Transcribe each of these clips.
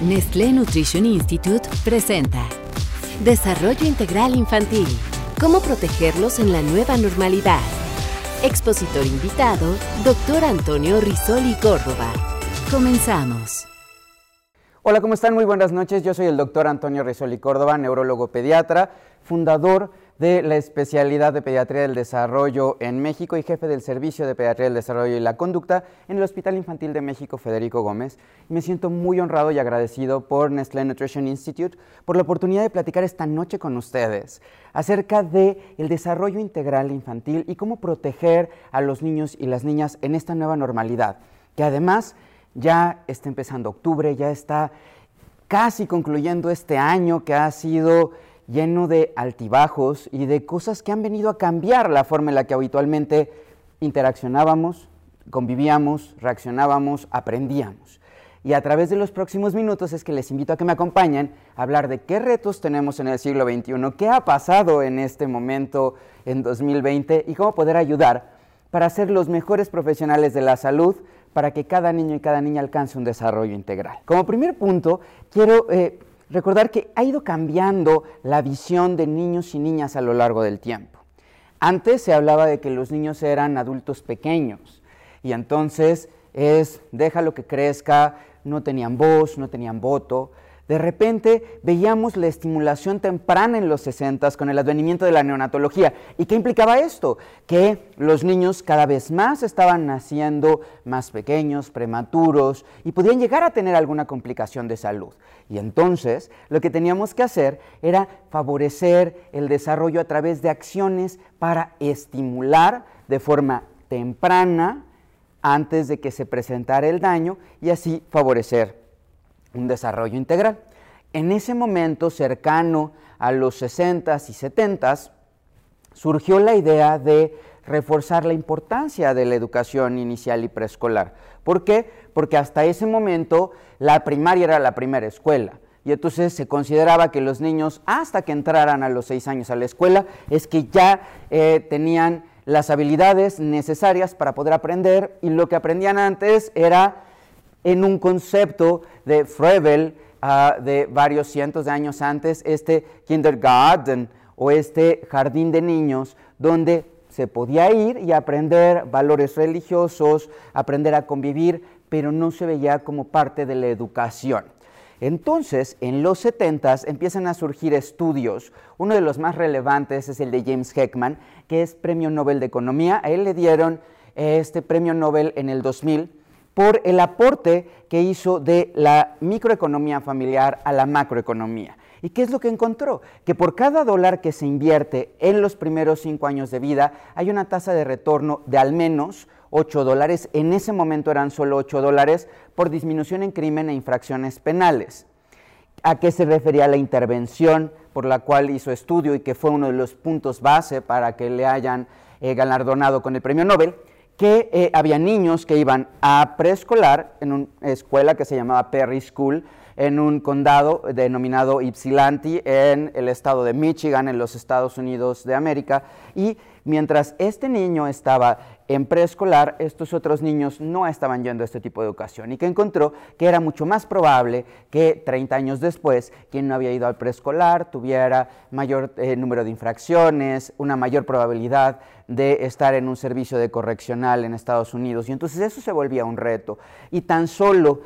Nestlé Nutrition Institute presenta Desarrollo Integral Infantil. ¿Cómo protegerlos en la nueva normalidad? Expositor invitado, Dr. Antonio Risoli Córdoba. Comenzamos. Hola, ¿cómo están? Muy buenas noches. Yo soy el doctor Antonio Risoli Córdoba, neurólogo pediatra, fundador de la especialidad de Pediatría del Desarrollo en México y jefe del Servicio de Pediatría del Desarrollo y la Conducta en el Hospital Infantil de México Federico Gómez. me siento muy honrado y agradecido por Nestlé Nutrition Institute por la oportunidad de platicar esta noche con ustedes acerca de el desarrollo integral infantil y cómo proteger a los niños y las niñas en esta nueva normalidad, que además ya está empezando octubre, ya está casi concluyendo este año que ha sido lleno de altibajos y de cosas que han venido a cambiar la forma en la que habitualmente interaccionábamos, convivíamos, reaccionábamos, aprendíamos. Y a través de los próximos minutos es que les invito a que me acompañen a hablar de qué retos tenemos en el siglo XXI, qué ha pasado en este momento en 2020 y cómo poder ayudar para ser los mejores profesionales de la salud para que cada niño y cada niña alcance un desarrollo integral. Como primer punto, quiero eh, recordar que ha ido cambiando la visión de niños y niñas a lo largo del tiempo. Antes se hablaba de que los niños eran adultos pequeños y entonces es déjalo que crezca, no tenían voz, no tenían voto, de repente veíamos la estimulación temprana en los 60 con el advenimiento de la neonatología. ¿Y qué implicaba esto? Que los niños cada vez más estaban naciendo más pequeños, prematuros y podían llegar a tener alguna complicación de salud. Y entonces lo que teníamos que hacer era favorecer el desarrollo a través de acciones para estimular de forma temprana antes de que se presentara el daño y así favorecer un desarrollo integral. En ese momento, cercano a los 60s y 70s, surgió la idea de reforzar la importancia de la educación inicial y preescolar. ¿Por qué? Porque hasta ese momento la primaria era la primera escuela. Y entonces se consideraba que los niños, hasta que entraran a los seis años a la escuela, es que ya eh, tenían las habilidades necesarias para poder aprender y lo que aprendían antes era en un concepto de Froebel ah, de varios cientos de años antes, este kindergarten o este jardín de niños, donde se podía ir y aprender valores religiosos, aprender a convivir, pero no se veía como parte de la educación. Entonces, en los 70 empiezan a surgir estudios. Uno de los más relevantes es el de James Heckman, que es Premio Nobel de Economía. A él le dieron este Premio Nobel en el 2000 por el aporte que hizo de la microeconomía familiar a la macroeconomía. ¿Y qué es lo que encontró? Que por cada dólar que se invierte en los primeros cinco años de vida hay una tasa de retorno de al menos 8 dólares. En ese momento eran solo 8 dólares por disminución en crimen e infracciones penales. ¿A qué se refería la intervención por la cual hizo estudio y que fue uno de los puntos base para que le hayan eh, galardonado con el premio Nobel? Que eh, había niños que iban a preescolar en una escuela que se llamaba Perry School, en un condado denominado Ypsilanti en el estado de Michigan, en los Estados Unidos de América. Y mientras este niño estaba en preescolar, estos otros niños no estaban yendo a este tipo de educación y que encontró que era mucho más probable que 30 años después, quien no había ido al preescolar tuviera mayor eh, número de infracciones, una mayor probabilidad de estar en un servicio de correccional en Estados Unidos. Y entonces eso se volvía un reto. Y tan solo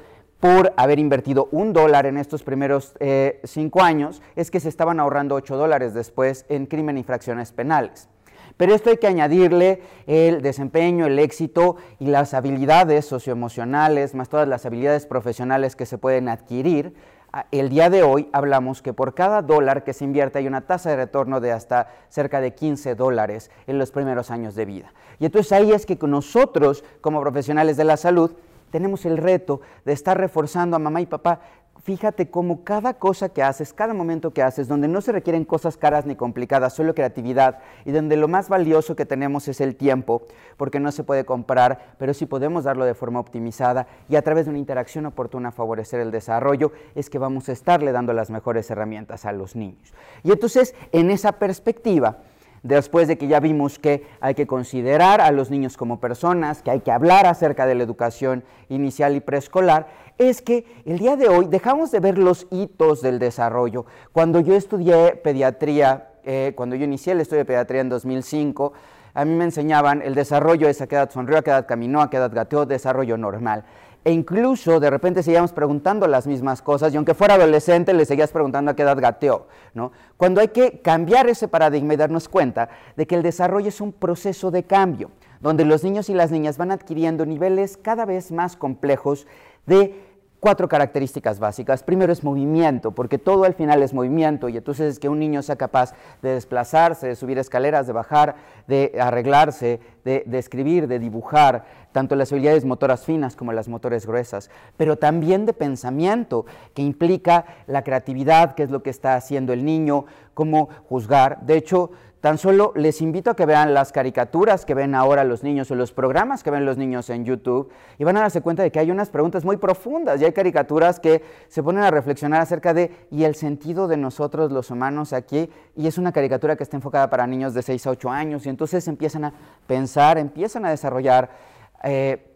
por haber invertido un dólar en estos primeros eh, cinco años, es que se estaban ahorrando ocho dólares después en crimen e infracciones penales. Pero esto hay que añadirle el desempeño, el éxito y las habilidades socioemocionales, más todas las habilidades profesionales que se pueden adquirir. Ah, el día de hoy hablamos que por cada dólar que se invierte hay una tasa de retorno de hasta cerca de 15 dólares en los primeros años de vida. Y entonces ahí es que nosotros, como profesionales de la salud, tenemos el reto de estar reforzando a mamá y papá fíjate cómo cada cosa que haces, cada momento que haces, donde no se requieren cosas caras ni complicadas, solo creatividad, y donde lo más valioso que tenemos es el tiempo, porque no se puede comprar, pero sí podemos darlo de forma optimizada y a través de una interacción oportuna favorecer el desarrollo, es que vamos a estarle dando las mejores herramientas a los niños. Y entonces, en esa perspectiva, después de que ya vimos que hay que considerar a los niños como personas, que hay que hablar acerca de la educación inicial y preescolar, es que el día de hoy dejamos de ver los hitos del desarrollo. Cuando yo estudié pediatría, eh, cuando yo inicié el estudio de pediatría en 2005, a mí me enseñaban el desarrollo es a qué edad sonrió, a qué edad caminó, a qué edad gateó, desarrollo normal. E incluso de repente seguíamos preguntando las mismas cosas y aunque fuera adolescente le seguías preguntando a qué edad gateó. ¿no? Cuando hay que cambiar ese paradigma y darnos cuenta de que el desarrollo es un proceso de cambio, donde los niños y las niñas van adquiriendo niveles cada vez más complejos de cuatro características básicas. Primero es movimiento, porque todo al final es movimiento y entonces es que un niño sea capaz de desplazarse, de subir escaleras, de bajar, de arreglarse, de, escribir, de dibujar, tanto las habilidades motoras finas como las motores gruesas, pero también de pensamiento, que implica la creatividad, que es lo que está haciendo el niño, cómo juzgar. De hecho, Tan solo les invito a que vean las caricaturas que ven ahora los niños o los programas que ven los niños en YouTube y van a darse cuenta de que hay unas preguntas muy profundas y hay caricaturas que se ponen a reflexionar acerca de y el sentido de nosotros los humanos aquí y es una caricatura que está enfocada para niños de 6 a 8 años y entonces empiezan a pensar, empiezan a desarrollar eh,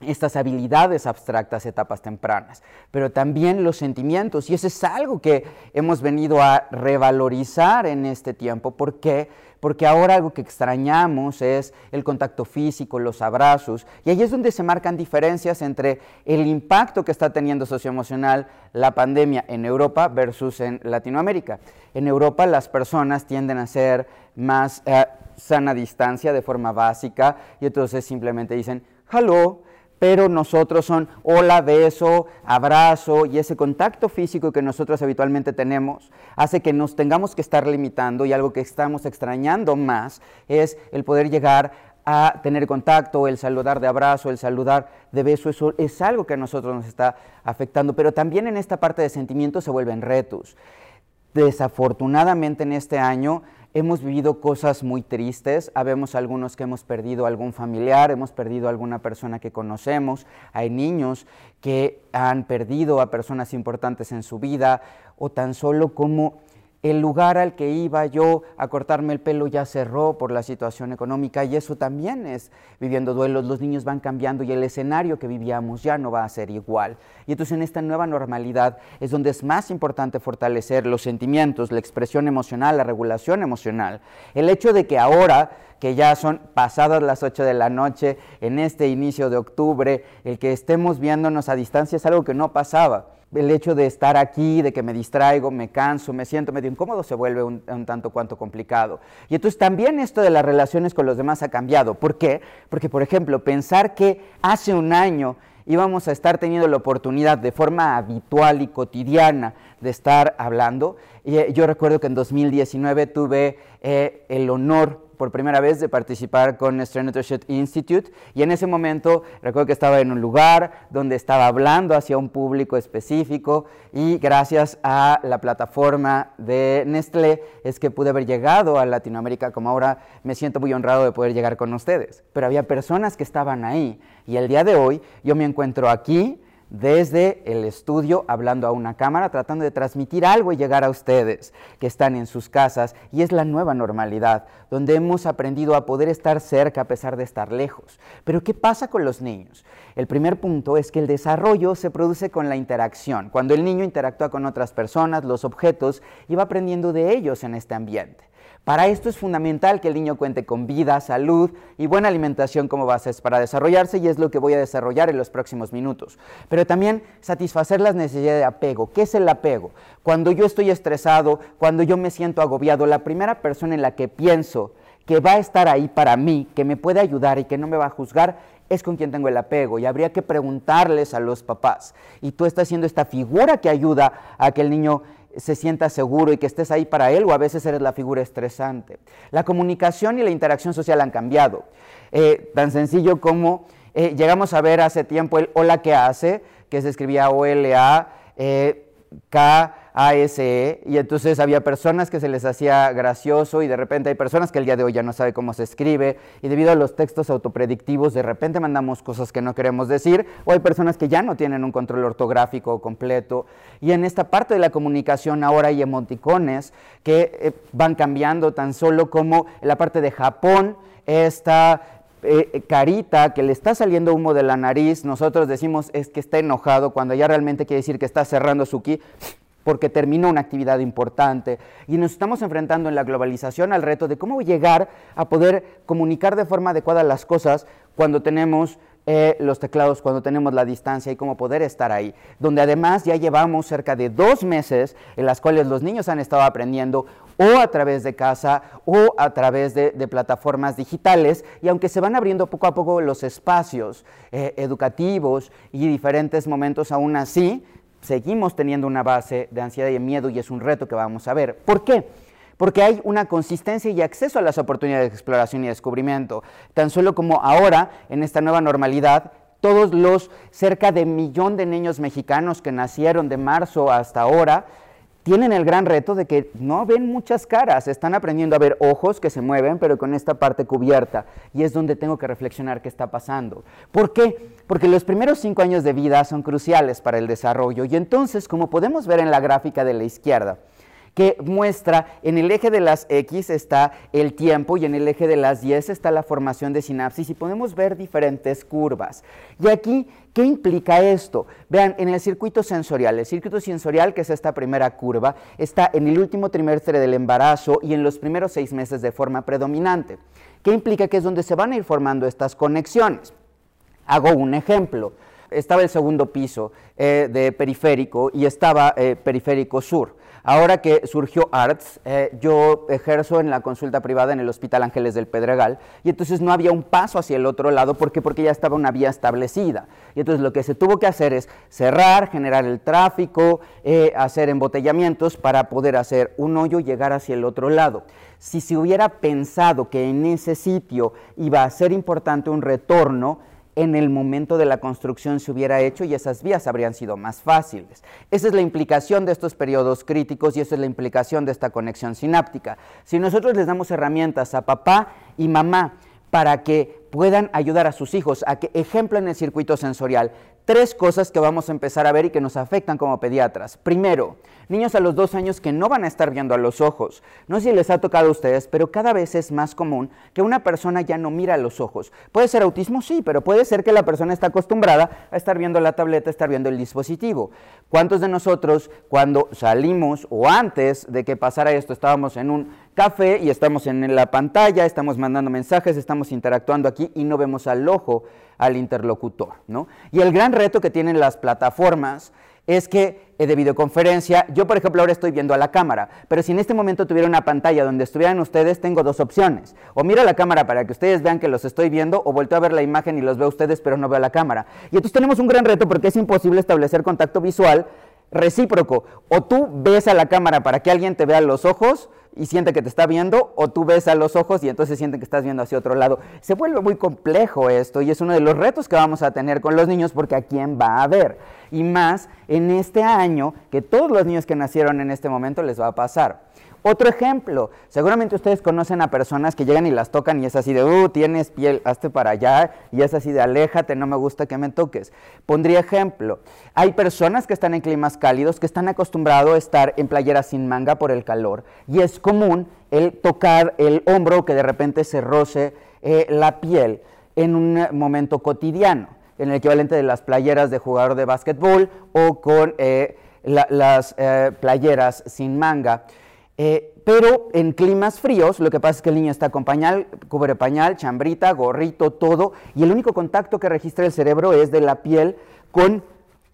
estas habilidades abstractas, etapas tempranas, pero también los sentimientos. Y eso es algo que hemos venido a revalorizar en este tiempo. ¿Por qué? Porque ahora algo que extrañamos es el contacto físico, los abrazos. Y ahí es donde se marcan diferencias entre el impacto que está teniendo socioemocional la pandemia en Europa versus en Latinoamérica. En Europa las personas tienden a ser más eh, sana distancia de forma básica y entonces simplemente dicen, hello, pero nosotros son hola, beso, abrazo y ese contacto físico que nosotros habitualmente tenemos hace que nos tengamos que estar limitando y algo que estamos extrañando más es el poder llegar a tener contacto, el saludar de abrazo, el saludar de beso, eso es algo que a nosotros nos está afectando, pero también en esta parte de sentimientos se vuelven retos. Desafortunadamente en este año Hemos vivido cosas muy tristes, habemos algunos que hemos perdido algún familiar, hemos perdido alguna persona que conocemos, hay niños que han perdido a personas importantes en su vida o tan solo como el lugar al que iba yo a cortarme el pelo ya cerró por la situación económica y eso también es viviendo duelos. Los niños van cambiando y el escenario que vivíamos ya no va a ser igual. Y entonces en esta nueva normalidad es donde es más importante fortalecer los sentimientos, la expresión emocional, la regulación emocional. El hecho de que ahora que ya son pasadas las 8 de la noche, en este inicio de octubre, el que estemos viéndonos a distancia es algo que no pasaba el hecho de estar aquí, de que me distraigo, me canso, me siento medio incómodo, se vuelve un, tanto cuanto complicado. Y entonces también esto de las relaciones con los demás ha cambiado. ¿Por qué? Porque, por ejemplo, pensar que hace un año íbamos a estar teniendo la oportunidad de forma habitual y cotidiana de estar hablando. Y, eh, yo recuerdo que en 2019 tuve eh, el honor por primera vez de participar con Strain Institute y en ese momento recuerdo que estaba en un lugar donde estaba hablando hacia un público específico y gracias a la plataforma de Nestlé es que pude haber llegado a Latinoamérica como ahora me siento muy honrado de poder llegar con ustedes. Pero había personas que estaban ahí y el día de hoy yo me encuentro aquí desde el estudio hablando a una cámara, tratando de transmitir algo y llegar a ustedes que están en sus casas. Y es la nueva normalidad, donde hemos aprendido a poder estar cerca a pesar de estar lejos. Pero ¿qué pasa con los niños? El primer punto es que el desarrollo se produce con la interacción. Cuando el niño interactúa con otras personas, los objetos, y va aprendiendo de ellos en este ambiente. Para esto es fundamental que el niño cuente con vida, salud y buena alimentación como bases para desarrollarse y es lo que voy a desarrollar en los próximos minutos. Pero también satisfacer las necesidades de apego. ¿Qué es el apego? Cuando yo estoy estresado, cuando yo me siento agobiado, la primera persona en la que pienso que va a estar ahí para mí, que me puede ayudar y que no me va a juzgar, es con quien tengo el apego y habría que preguntarles a los papás. Y tú estás siendo esta figura que ayuda a que el niño se sienta seguro y que estés ahí para él o a veces eres la figura estresante. La comunicación y la interacción social han cambiado. Eh, tan sencillo como eh, llegamos a ver hace tiempo el hola que hace, que se escribía OLA, eh, K-A-S-E, y entonces había personas que se les hacía gracioso y de repente hay personas que el día de hoy ya no sabe cómo se escribe y debido a los textos autopredictivos de repente mandamos cosas que no queremos decir o hay personas que ya no tienen un control ortográfico completo. Y en esta parte de la comunicación ahora hay emoticones que eh, van cambiando tan solo como en la parte de Japón esta eh, eh, carita que le está saliendo humo de la nariz, nosotros decimos es que está enojado, cuando ya realmente quiere decir que está cerrando su ki porque terminó una actividad importante. Y nos estamos enfrentando en la globalización al reto de cómo llegar a poder comunicar de forma adecuada las cosas cuando tenemos eh, los teclados cuando tenemos la distancia y cómo poder estar ahí. Donde además ya llevamos cerca de dos meses en las cuales los niños han estado aprendiendo o a través de casa o a través de, plataformas digitales y aunque se van abriendo poco a poco los espacios eh, educativos y diferentes momentos aún así, seguimos teniendo una base de ansiedad y miedo y es un reto que vamos a ver. ¿Por qué? porque hay una consistencia y acceso a las oportunidades de exploración y descubrimiento. Tan solo como ahora, en esta nueva normalidad, todos los cerca de millón de niños mexicanos que nacieron de marzo hasta ahora, tienen el gran reto de que no ven muchas caras, están aprendiendo a ver ojos que se mueven, pero con esta parte cubierta. Y es donde tengo que reflexionar qué está pasando. ¿Por qué? Porque los primeros cinco años de vida son cruciales para el desarrollo. Y entonces, como podemos ver en la gráfica de la izquierda, que muestra en el eje de las X está el tiempo y en el eje de las Y está la formación de sinapsis y podemos ver diferentes curvas. Y aquí, ¿qué implica esto? Vean, en el circuito sensorial, el circuito sensorial, que es esta primera curva, está en el último trimestre del embarazo y en los primeros seis meses de forma predominante. ¿Qué implica? Que es donde se van a ir formando estas conexiones. Hago un ejemplo. Estaba el segundo piso eh, de periférico y estaba eh, periférico sur. Ahora que surgió ARTS, eh, yo ejerzo en la consulta privada en el Hospital Ángeles del Pedregal y entonces no había un paso hacia el otro lado porque porque ya estaba una vía establecida. Y entonces lo que se tuvo que hacer es cerrar, generar el tráfico, eh, hacer embotellamientos para poder hacer un hoyo y llegar hacia el otro lado. Si se hubiera pensado que en ese sitio iba a ser importante un retorno, en el momento de la construcción se hubiera hecho y esas vías habrían sido más fáciles. Esa es la implicación de estos periodos críticos y esa es la implicación de esta conexión sináptica. Si nosotros les damos herramientas a papá y mamá para que puedan ayudar a sus hijos a que ejemplen el circuito sensorial, tres cosas que vamos a empezar a ver y que nos afectan como pediatras. Primero, niños a los dos años que no van a estar viendo a los ojos. No sé si les ha tocado a ustedes, pero cada vez es más común que una persona ya no mira a los ojos. Puede ser autismo, sí, pero puede ser que la persona está acostumbrada a estar viendo la tableta, estar viendo el dispositivo. ¿Cuántos de nosotros cuando salimos o antes de que pasara esto estábamos en un café y estamos en la pantalla, estamos mandando mensajes, estamos interactuando aquí y no vemos al ojo al interlocutor. ¿no? Y el gran reto que tienen las plataformas es que eh, de videoconferencia, yo por ejemplo ahora estoy viendo a la cámara, pero si en este momento tuviera una pantalla donde estuvieran ustedes, tengo dos opciones. O miro a la cámara para que ustedes vean que los estoy viendo, o vuelto a ver la imagen y los veo ustedes, pero no veo a la cámara. Y entonces tenemos un gran reto porque es imposible establecer contacto visual recíproco. O tú ves a la cámara para que alguien te vea los ojos y siente que te está viendo, o tú ves a los ojos y entonces siente que estás viendo hacia otro lado. Se vuelve muy complejo esto y es uno de los retos que vamos a tener con los niños porque a quién va a ver. Y más en este año que todos los niños que nacieron en este momento les va a pasar. Otro ejemplo, seguramente ustedes conocen a personas que llegan y las tocan y es así de, uh, tienes piel, hazte para allá, y es así de, aléjate, no me gusta que me toques. Pondría ejemplo, hay personas que están en climas cálidos que están acostumbrados a estar en playeras sin manga por el calor, y es común el tocar el hombro que de repente se roce eh, la piel en un momento cotidiano, en el equivalente de las playeras de jugador de básquetbol o con eh, las eh, playeras sin manga. Pero en climas fríos, lo que pasa es que el niño está con pañal, cubre pañal, chambrita, gorrito, todo, y el único contacto que registra el cerebro es de la piel con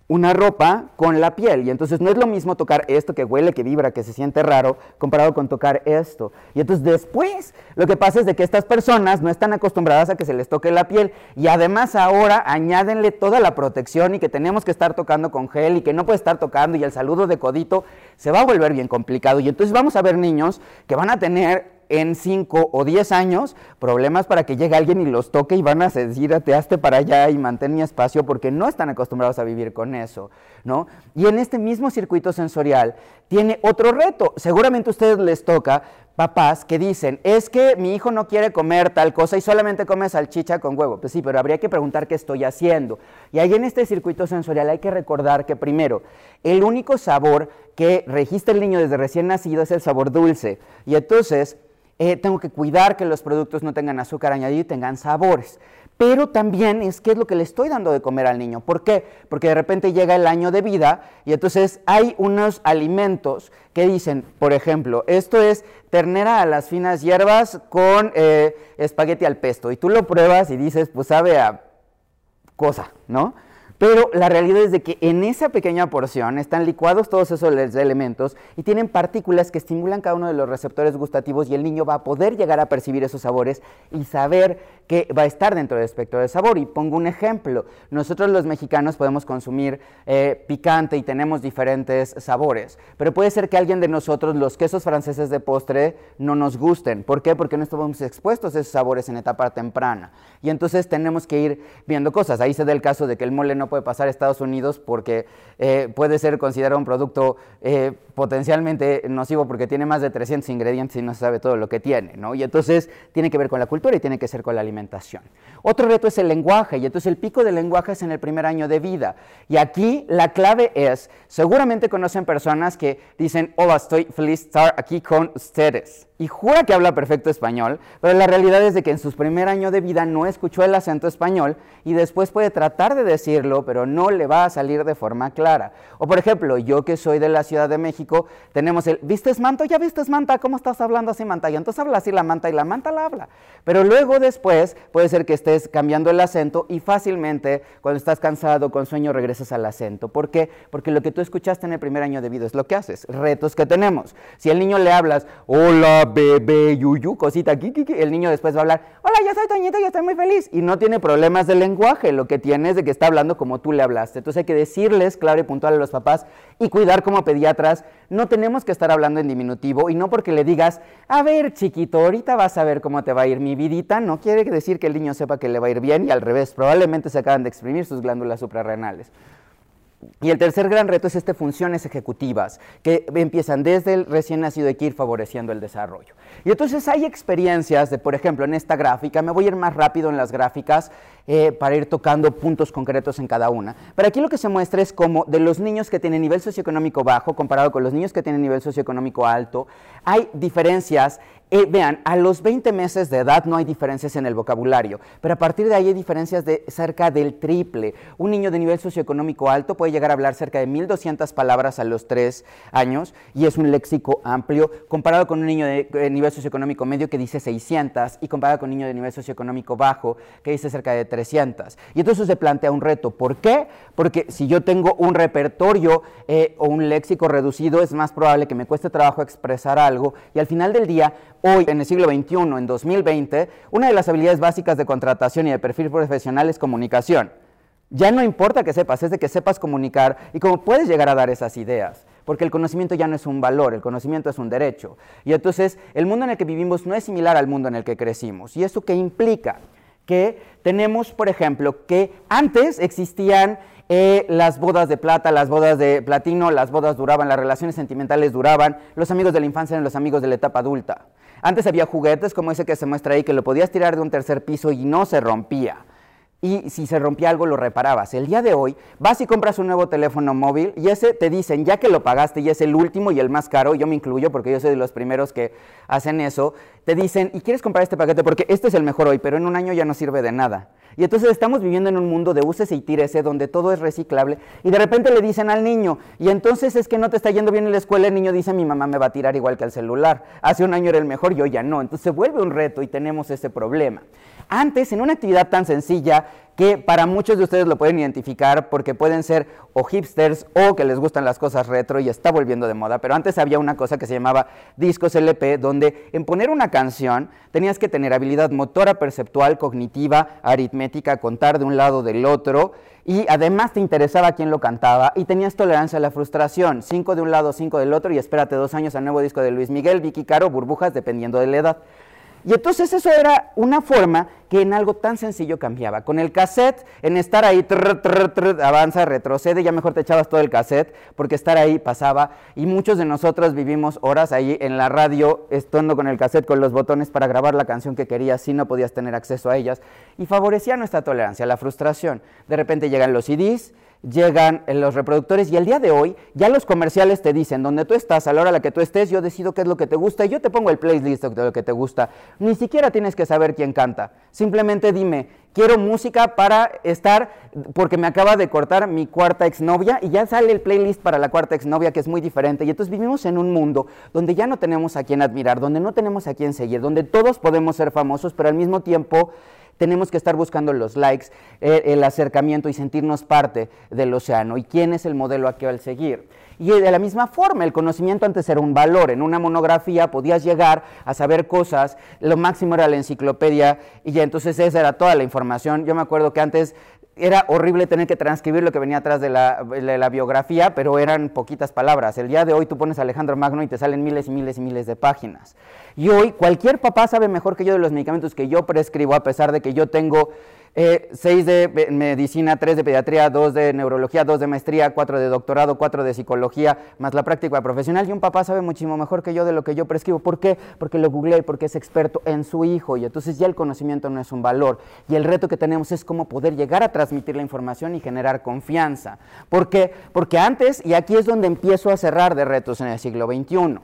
una ropa con la piel. Y entonces no es lo mismo tocar esto que huele, que vibra, que se siente raro, comparado con tocar esto. Y entonces después lo que pasa es de que estas personas no están acostumbradas a que se les toque la piel. Y además ahora añádenle toda la protección y que tenemos que estar tocando con gel y que no puede estar tocando y el saludo de codito se va a volver bien complicado. Y entonces vamos a ver niños que van a tener en 5 o 10 años problemas para que llegue alguien y los toque y van a decir, te hazte para allá y mantén mi espacio porque no están acostumbrados a vivir con eso, ¿no? Y en este mismo circuito sensorial tiene otro reto. Seguramente a ustedes les toca papás que dicen, es que mi hijo no quiere comer tal cosa y solamente come salchicha con huevo. Pues sí, pero habría que preguntar qué estoy haciendo. Y ahí en este circuito sensorial hay que recordar que primero, el único sabor que registra el niño desde recién nacido es el sabor dulce. Y entonces eh, tengo que cuidar que los productos no tengan azúcar añadido y tengan sabores pero también es qué es lo que le estoy dando de comer al niño. ¿Por qué? Porque de repente llega el año de vida y entonces hay unos alimentos que dicen, por ejemplo, esto es ternera a las finas hierbas con eh, espagueti al pesto. Y tú lo pruebas y dices, pues sabe a cosa, ¿no? Pero la realidad es de que en esa pequeña porción están licuados todos esos elementos y tienen partículas que estimulan cada uno de los receptores gustativos y el niño va a poder llegar a percibir esos sabores y saber que va a estar dentro del espectro de sabor. Y pongo un ejemplo. Nosotros los mexicanos podemos consumir eh, picante y tenemos diferentes sabores, pero puede ser que alguien de nosotros los quesos franceses de postre no nos gusten. ¿Por qué? Porque no estamos expuestos a esos sabores en etapa temprana. Y entonces tenemos que ir viendo cosas. Ahí se da el caso de que el mole no puede pasar a Estados Unidos porque eh, puede ser considerado un producto eh, potencialmente nocivo porque tiene más de 300 ingredientes y no se sabe todo lo que tiene, ¿no? Y entonces tiene que ver con la cultura y tiene que ser con la alimentación. Otro reto es el lenguaje y entonces el pico del lenguaje es en el primer año de vida. Y aquí la clave es, seguramente conocen personas que dicen, hola, estoy feliz de estar aquí con ustedes y jura que habla perfecto español, pero la realidad es de que en su primer año de vida no escuchó el acento español y después puede tratar de decirlo, pero no le va a salir de forma clara. O por ejemplo, yo que soy de la Ciudad de México, tenemos el, ¿vistes manto? ¿Ya vistes manta? ¿Cómo estás hablando así manta? Y entonces habla así la manta y la manta la habla. Pero luego después puede ser que estés cambiando el acento y fácilmente cuando estás cansado, con sueño, regresas al acento. ¿Por qué? Porque lo que tú escuchaste en el primer año de vida es lo que haces, retos que tenemos. Si al niño le hablas, hola, bebé, yuyu, cosita, kiki, el niño después va a hablar, hola, ya soy Toñito, ya estoy muy feliz. Y no tiene problemas de lenguaje, lo que tiene es de que está hablando como tú le hablaste. Entonces hay que decirles claro y puntual a los papás y cuidar como pediatras. No tenemos que estar hablando en diminutivo y no porque le digas, a ver, chiquito, ahorita vas a ver cómo te va a ir mi vidita, no quiere decir que el niño sepa que le va a ir bien y al revés, probablemente se acaban de exprimir sus glándulas suprarrenales. Y el tercer gran reto es este funciones ejecutivas, que empiezan desde el recién nacido y que ir favoreciendo el desarrollo. Y entonces hay experiencias de, por ejemplo, en esta gráfica, me voy a ir más rápido en las gráficas eh, para ir tocando puntos concretos en cada una. Pero aquí lo que se muestra es cómo de los niños que tienen nivel socioeconómico bajo comparado con los niños que tienen nivel socioeconómico alto, hay diferencias eh, vean, a los 20 meses de edad no hay diferencias en el vocabulario, pero a partir de ahí hay diferencias de cerca del triple. Un niño de nivel socioeconómico alto puede llegar a hablar cerca de 1.200 palabras a los 3 años y es un léxico amplio, comparado con un niño de eh, nivel socioeconómico medio que dice 600 y comparado con un niño de nivel socioeconómico bajo que dice cerca de 300. Y entonces se plantea un reto. ¿Por qué? Porque si yo tengo un repertorio eh, o un léxico reducido, es más probable que me cueste trabajo expresar algo y al final del día hoy, en el siglo XXI, en 2020, una de las habilidades básicas de contratación y de perfil profesional es comunicación. Ya no importa que sepas, es de que sepas comunicar y cómo puedes llegar a dar esas ideas, porque el conocimiento ya no es un valor, el conocimiento es un derecho. Y entonces el mundo en el que vivimos no es similar al mundo en el que crecimos. ¿Y eso qué implica? Que tenemos, por ejemplo, que antes existían eh, las bodas de plata, las bodas de platino, las bodas duraban, las relaciones sentimentales duraban, los amigos de la infancia eran los amigos de la etapa adulta. Antes había juguetes como ese que se muestra ahí, que lo podías tirar de un tercer piso y no se rompía. Y si se rompía algo lo reparabas. El día de hoy vas y compras un nuevo teléfono móvil y ese te dicen, ya que lo pagaste y es el último y el más caro, yo me incluyo porque yo soy de los primeros que hacen eso, te dicen, ¿y quieres comprar este paquete? Porque este es el mejor hoy, pero en un año ya no sirve de nada. Y entonces estamos viviendo en un mundo de úsese y tírese, donde todo es reciclable, y de repente le dicen al niño, y entonces es que no te está yendo bien en la escuela, el niño dice, mi mamá me va a tirar igual que al celular. Hace un año era el mejor, yo ya no. Entonces se vuelve un reto y tenemos ese problema. Antes, en una actividad tan sencilla que para muchos de ustedes lo pueden identificar porque pueden ser o hipsters o que les gustan las cosas retro y está volviendo de moda, pero antes había una cosa que se llamaba discos LP, donde en poner una canción tenías que tener habilidad motora, perceptual, cognitiva, aritmética, contar de un lado del otro, y además te interesaba quién lo cantaba y tenías tolerancia a la frustración, cinco de un lado, cinco del otro, y espérate dos años al nuevo disco de Luis Miguel, Vicky Caro, burbujas, dependiendo de la edad. Y entonces eso era una forma que en algo tan sencillo cambiaba. Con el cassette, en estar ahí, avanza, retrocede, ya mejor te echabas todo el cassette, porque estar ahí pasaba. Y muchos de nosotros vivimos horas ahí en la radio, estando con el cassette, con los botones para grabar la canción que querías, si no podías tener acceso a ellas. Y favorecía nuestra tolerancia, la frustración. De repente llegan los CDs, llegan los reproductores y el día de hoy ya los comerciales te dicen, donde tú estás, a la hora a la que tú estés, yo decido qué es lo que te gusta y yo te pongo el playlist de lo que te gusta. Ni siquiera tienes que saber quién canta. Simplemente dime, quiero música para estar, porque me acaba de cortar mi cuarta exnovia y ya sale el playlist para la cuarta exnovia que es muy diferente. Y entonces vivimos en un mundo donde ya no tenemos a quién admirar, donde no tenemos a quién seguir, donde todos podemos ser famosos, pero al mismo tiempo tenemos que estar buscando los likes, eh, el acercamiento y sentirnos parte del océano. ¿Y quién es el modelo a que al seguir? Y de la misma forma, el conocimiento antes era un valor. En una monografía podías llegar a saber cosas, lo máximo era la enciclopedia y ya entonces esa era toda la información. Yo me acuerdo que antes era horrible tener que transcribir lo que venía atrás de la, biografía, pero eran poquitas palabras. El día de hoy tú pones Alejandro Magno y te salen miles y miles y miles de páginas. Y hoy cualquier papá sabe mejor que yo de los medicamentos que yo prescribo, a pesar de que yo tengo eh, seis de medicina, tres de pediatría, dos de neurología, dos de maestría, cuatro de doctorado, cuatro de psicología, más la práctica profesional. Y un papá sabe muchísimo mejor que yo de lo que yo prescribo. ¿Por qué? Porque lo googleé, porque es experto en su hijo. Y entonces ya el conocimiento no es un valor. Y el reto que tenemos es cómo poder llegar a transmitir la información y generar confianza. ¿Por qué? Porque antes, y aquí es donde empiezo a cerrar de retos en el siglo XXI.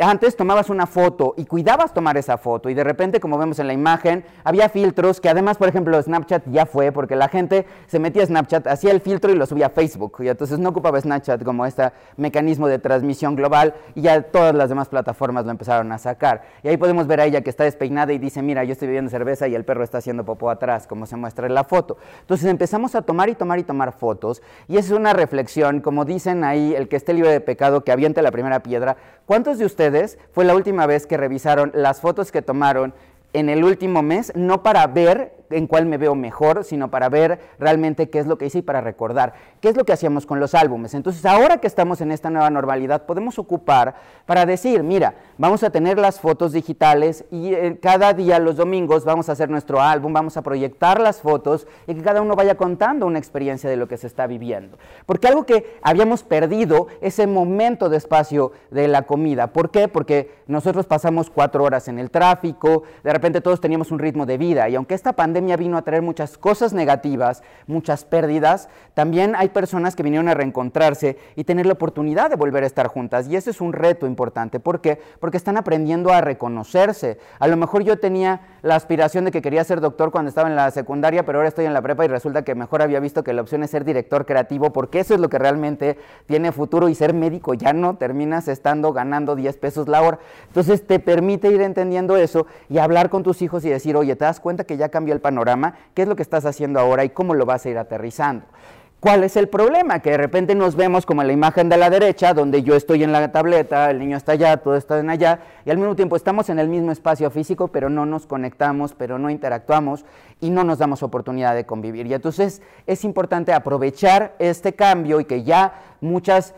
Antes tomabas una foto y cuidabas tomar esa foto y de repente, como vemos en la imagen, había filtros que además, por ejemplo, Snapchat ya fue porque la gente se metía a Snapchat, hacía el filtro y lo subía a Facebook y entonces no ocupaba Snapchat como este mecanismo de transmisión global y ya todas las demás plataformas lo empezaron a sacar. Y ahí podemos ver a ella que está despeinada y dice, mira, yo estoy bebiendo cerveza y el perro está haciendo popó atrás, como se muestra en la foto. Entonces empezamos a tomar y tomar y tomar fotos y esa es una reflexión, como dicen ahí, el que esté libre de pecado, que aviente la primera piedra. ¿Cuántos de ustedes fue la última vez que revisaron las fotos que tomaron en el último mes, no para ver en cuál me veo mejor, sino para ver realmente qué es lo que hice y para recordar qué es lo que hacíamos con los álbumes. Entonces, ahora que estamos en esta nueva normalidad, podemos ocupar para decir, mira, vamos a tener las fotos digitales y eh, cada día, los domingos, vamos a hacer nuestro álbum, vamos a proyectar las fotos y que cada uno vaya contando una experiencia de lo que se está viviendo. Porque algo que habíamos perdido, ese momento de espacio de la comida. ¿Por qué? Porque nosotros pasamos cuatro horas en el tráfico, de repente todos teníamos un ritmo de vida y aunque esta pandemia vino a traer muchas cosas negativas, muchas pérdidas, también hay personas que vinieron a reencontrarse y tener la oportunidad de volver a estar juntas. Y ese es un reto importante. ¿Por qué? Porque están aprendiendo a reconocerse. A lo mejor yo tenía la aspiración de que quería ser doctor cuando estaba en la secundaria, pero ahora estoy en la prepa y resulta que mejor había visto que la opción es ser director creativo, porque eso es lo que realmente tiene futuro y ser médico ya no terminas estando ganando 10 pesos la hora. Entonces te permite ir entendiendo eso y hablar con tus hijos y decir, oye, ¿te das cuenta que ya cambió el panorama, qué es lo que estás haciendo ahora y cómo lo vas a ir aterrizando. ¿Cuál es el problema? Que de repente nos vemos como en la imagen de la derecha, donde yo estoy en la tableta, el niño está allá, todo está en allá, y al mismo tiempo estamos en el mismo espacio físico, pero no nos conectamos, pero no interactuamos y no nos damos oportunidad de convivir. Y entonces es importante aprovechar este cambio y que ya muchas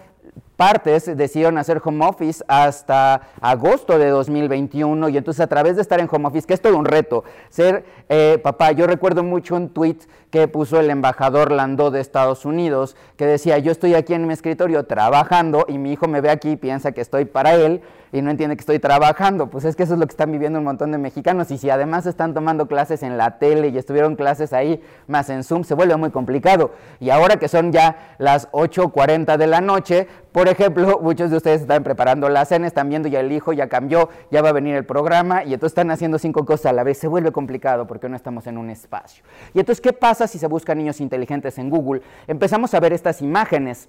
partes decidieron hacer home office hasta agosto de 2021 y entonces a través de estar en home office, que es todo un reto, ser eh, papá, yo recuerdo mucho un tweet que puso el embajador Landó de Estados Unidos, que decía, yo estoy aquí en mi escritorio trabajando y mi hijo me ve aquí y piensa que estoy para él y no entiende que estoy trabajando. Pues es que eso es lo que están viviendo un montón de mexicanos y si además están tomando clases en la tele y estuvieron clases ahí más en Zoom, se vuelve muy complicado. Y ahora que son ya las 8.40 de la noche, por ejemplo, muchos de ustedes están preparando la cena, están viendo ya el hijo ya cambió, ya va a venir el programa y entonces están haciendo cinco cosas a la vez. Se vuelve complicado porque no estamos en un espacio. Y entonces, ¿qué pasa si se buscan niños inteligentes en Google? Empezamos a ver estas imágenes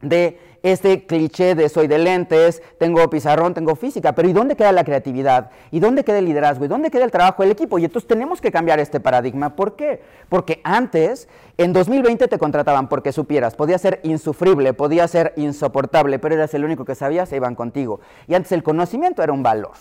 de este cliché de soy de lentes, tengo pizarrón, tengo física, pero ¿y dónde queda la creatividad? ¿Y dónde queda el liderazgo? ¿Y dónde queda el trabajo del equipo? Y entonces tenemos que cambiar este paradigma. ¿Por qué? Porque antes, en 2020 te contrataban porque supieras, podía ser insufrible, podía ser insoportable, pero eras el único que sabía, se iban contigo. Y antes el conocimiento era un valor.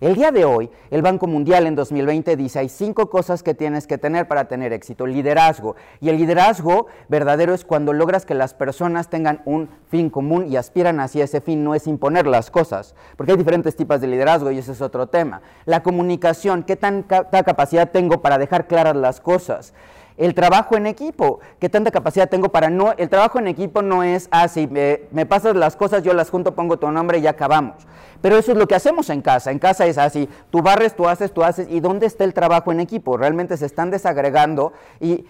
El día de hoy, el Banco Mundial en 2020 dice, hay cinco cosas que tienes que tener para tener éxito. Liderazgo. Y el liderazgo verdadero es cuando logras que las personas tengan un fin común y aspiran hacia ese fin, no es imponer las cosas. Porque hay diferentes tipos de liderazgo y ese es otro tema. La comunicación, ¿qué tanta capacidad tengo para dejar claras las cosas? El trabajo en equipo, ¿qué tanta capacidad tengo para no? El trabajo en equipo no es así, me, me, pasas las cosas, yo las junto, pongo tu nombre y acabamos. Pero eso es lo que hacemos en casa. En casa es así, tú barres, tú haces, tú haces. ¿Y dónde está el trabajo en equipo? Realmente se están desagregando y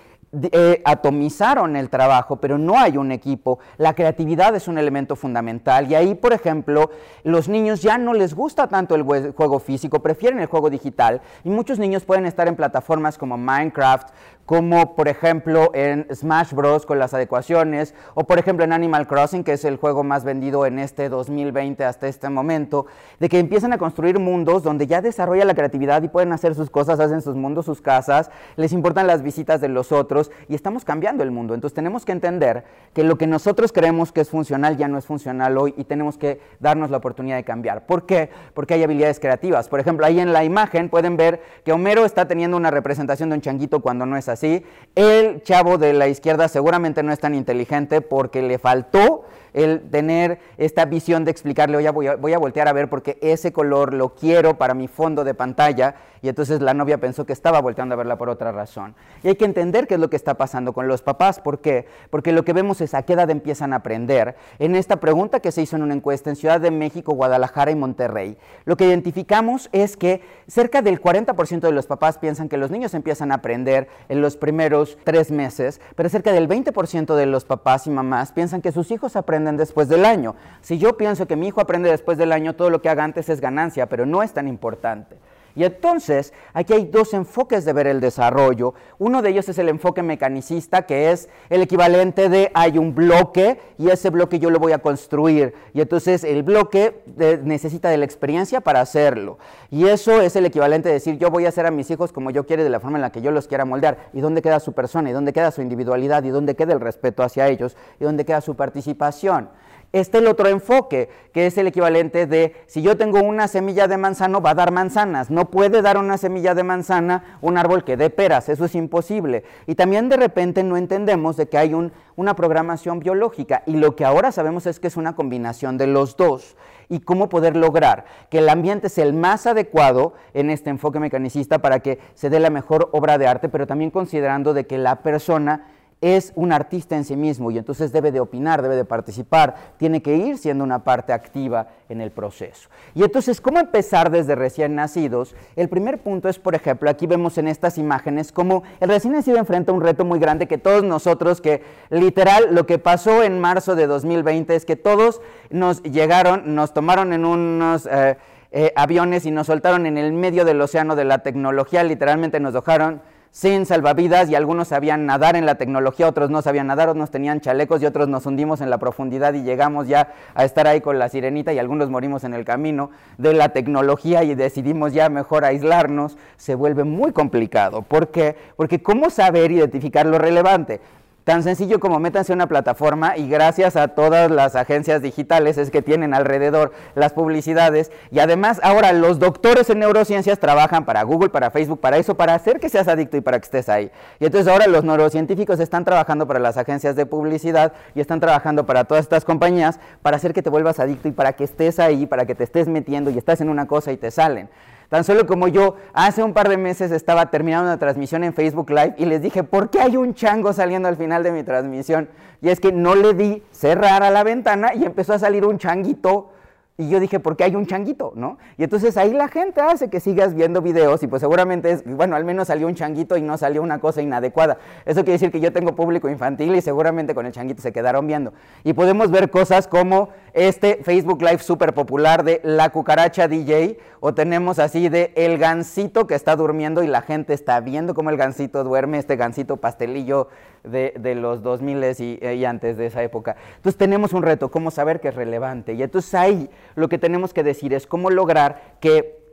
eh, atomizaron el trabajo, pero no hay un equipo. La creatividad es un elemento fundamental y ahí, por ejemplo, los niños ya no les gusta tanto el juego físico, prefieren el juego digital y muchos niños pueden estar en plataformas como Minecraft, como por ejemplo en Smash Bros. con las adecuaciones, o por ejemplo en Animal Crossing, que es el juego más vendido en este 2020 hasta este momento, de que empiezan a construir mundos donde ya desarrolla la creatividad y pueden hacer sus cosas, hacen sus mundos, sus casas, les importan las visitas de los otros y estamos cambiando el mundo. Entonces tenemos que entender que lo que nosotros creemos que es funcional ya no es funcional hoy y tenemos que darnos la oportunidad de cambiar. ¿Por qué? Porque hay habilidades creativas. Por ejemplo, ahí en la imagen pueden ver que Homero está teniendo una representación de un changuito cuando no es así. El chavo de la izquierda seguramente no es tan inteligente porque le faltó el tener esta visión de explicarle, oye, voy a, voy a voltear a ver porque ese color lo quiero para mi fondo de pantalla. Y entonces la novia pensó que estaba volteando a verla por otra razón. Y hay que entender qué es lo que está pasando con los papás. ¿Por qué? Porque lo que vemos es a qué edad empiezan a aprender. En esta pregunta que se hizo en una encuesta en Ciudad de México, Guadalajara y Monterrey, lo que identificamos es que cerca del 40% de los papás piensan que los niños empiezan a aprender en los primeros tres meses, pero cerca del 20% de los papás y mamás piensan que sus hijos aprenden después del año. Si yo pienso que mi hijo aprende después del año, todo lo que haga antes es ganancia, pero no es tan importante. Y entonces, aquí hay dos enfoques de ver el desarrollo. Uno de ellos es el enfoque mecanicista, que es el equivalente de hay un bloque y ese bloque yo lo voy a construir. Y entonces el bloque eh, necesita de la experiencia para hacerlo. Y eso es el equivalente de decir yo voy a hacer a mis hijos como yo quiero de la forma en la que yo los quiera moldear. ¿Y dónde queda su persona? ¿Y dónde queda su individualidad? ¿Y dónde queda el respeto hacia ellos? ¿Y dónde queda su participación? Este el otro enfoque, que es el equivalente de si yo tengo una semilla de manzano, va a dar manzanas. No puede dar una semilla de manzana un árbol que dé peras, eso es imposible. Y también de repente no entendemos de que hay una programación biológica y lo que ahora sabemos es que es una combinación de los dos. Y cómo poder lograr que el ambiente sea el más adecuado en este enfoque mecanicista para que se dé la mejor obra de arte, pero también considerando de que la persona es un artista en sí mismo y entonces debe de opinar, debe de participar, tiene que ir siendo una parte activa en el proceso. Y entonces, ¿cómo empezar desde recién nacidos? El primer punto es, por ejemplo, aquí vemos en estas imágenes cómo el recién nacido enfrenta un reto muy grande que todos nosotros, que literal lo que pasó en marzo de 2020 es que todos nos llegaron, nos tomaron en unos... Eh, eh, aviones y nos soltaron en el medio del océano de la tecnología, literalmente nos dejaron sin salvavidas y algunos sabían nadar en la tecnología, otros no sabían nadar, otros tenían chalecos y otros nos hundimos en la profundidad y llegamos ya a estar ahí con la sirenita y algunos morimos en el camino de la tecnología y decidimos ya mejor aislarnos, se vuelve muy complicado. ¿Por qué? Porque ¿cómo saber identificar lo relevante? Tan sencillo como métanse a una plataforma y gracias a todas las agencias digitales es que tienen alrededor las publicidades y además ahora los doctores en neurociencias trabajan para Google, para Facebook, para eso, para hacer que seas adicto y para que estés ahí. Y entonces ahora los neurocientíficos están trabajando para las agencias de publicidad y están trabajando para todas estas compañías para hacer que te vuelvas adicto y para que estés ahí, para que te estés metiendo y estás en una cosa y te salen. Tan solo como yo hace un par de meses estaba terminando una transmisión en Facebook Live y les dije, ¿por qué hay un chango saliendo al final de mi transmisión? Y es que no le di cerrar a la ventana y empezó a salir un changuito y yo dije, ¿por qué hay un changuito? ¿no? Y entonces ahí la gente hace que sigas viendo videos y pues seguramente es, bueno, al menos salió un changuito y no salió una cosa inadecuada. Eso quiere decir que yo tengo público infantil y seguramente con el changuito se quedaron viendo. Y podemos ver cosas como este Facebook Live súper popular de La Cucaracha DJ o tenemos así de El Gansito que está durmiendo y la gente está viendo cómo el Gansito duerme, este Gansito pastelillo de, los 2000 y, y antes de esa época. Entonces tenemos un reto, cómo saber que es relevante. Y entonces ahí lo que tenemos que decir es cómo lograr que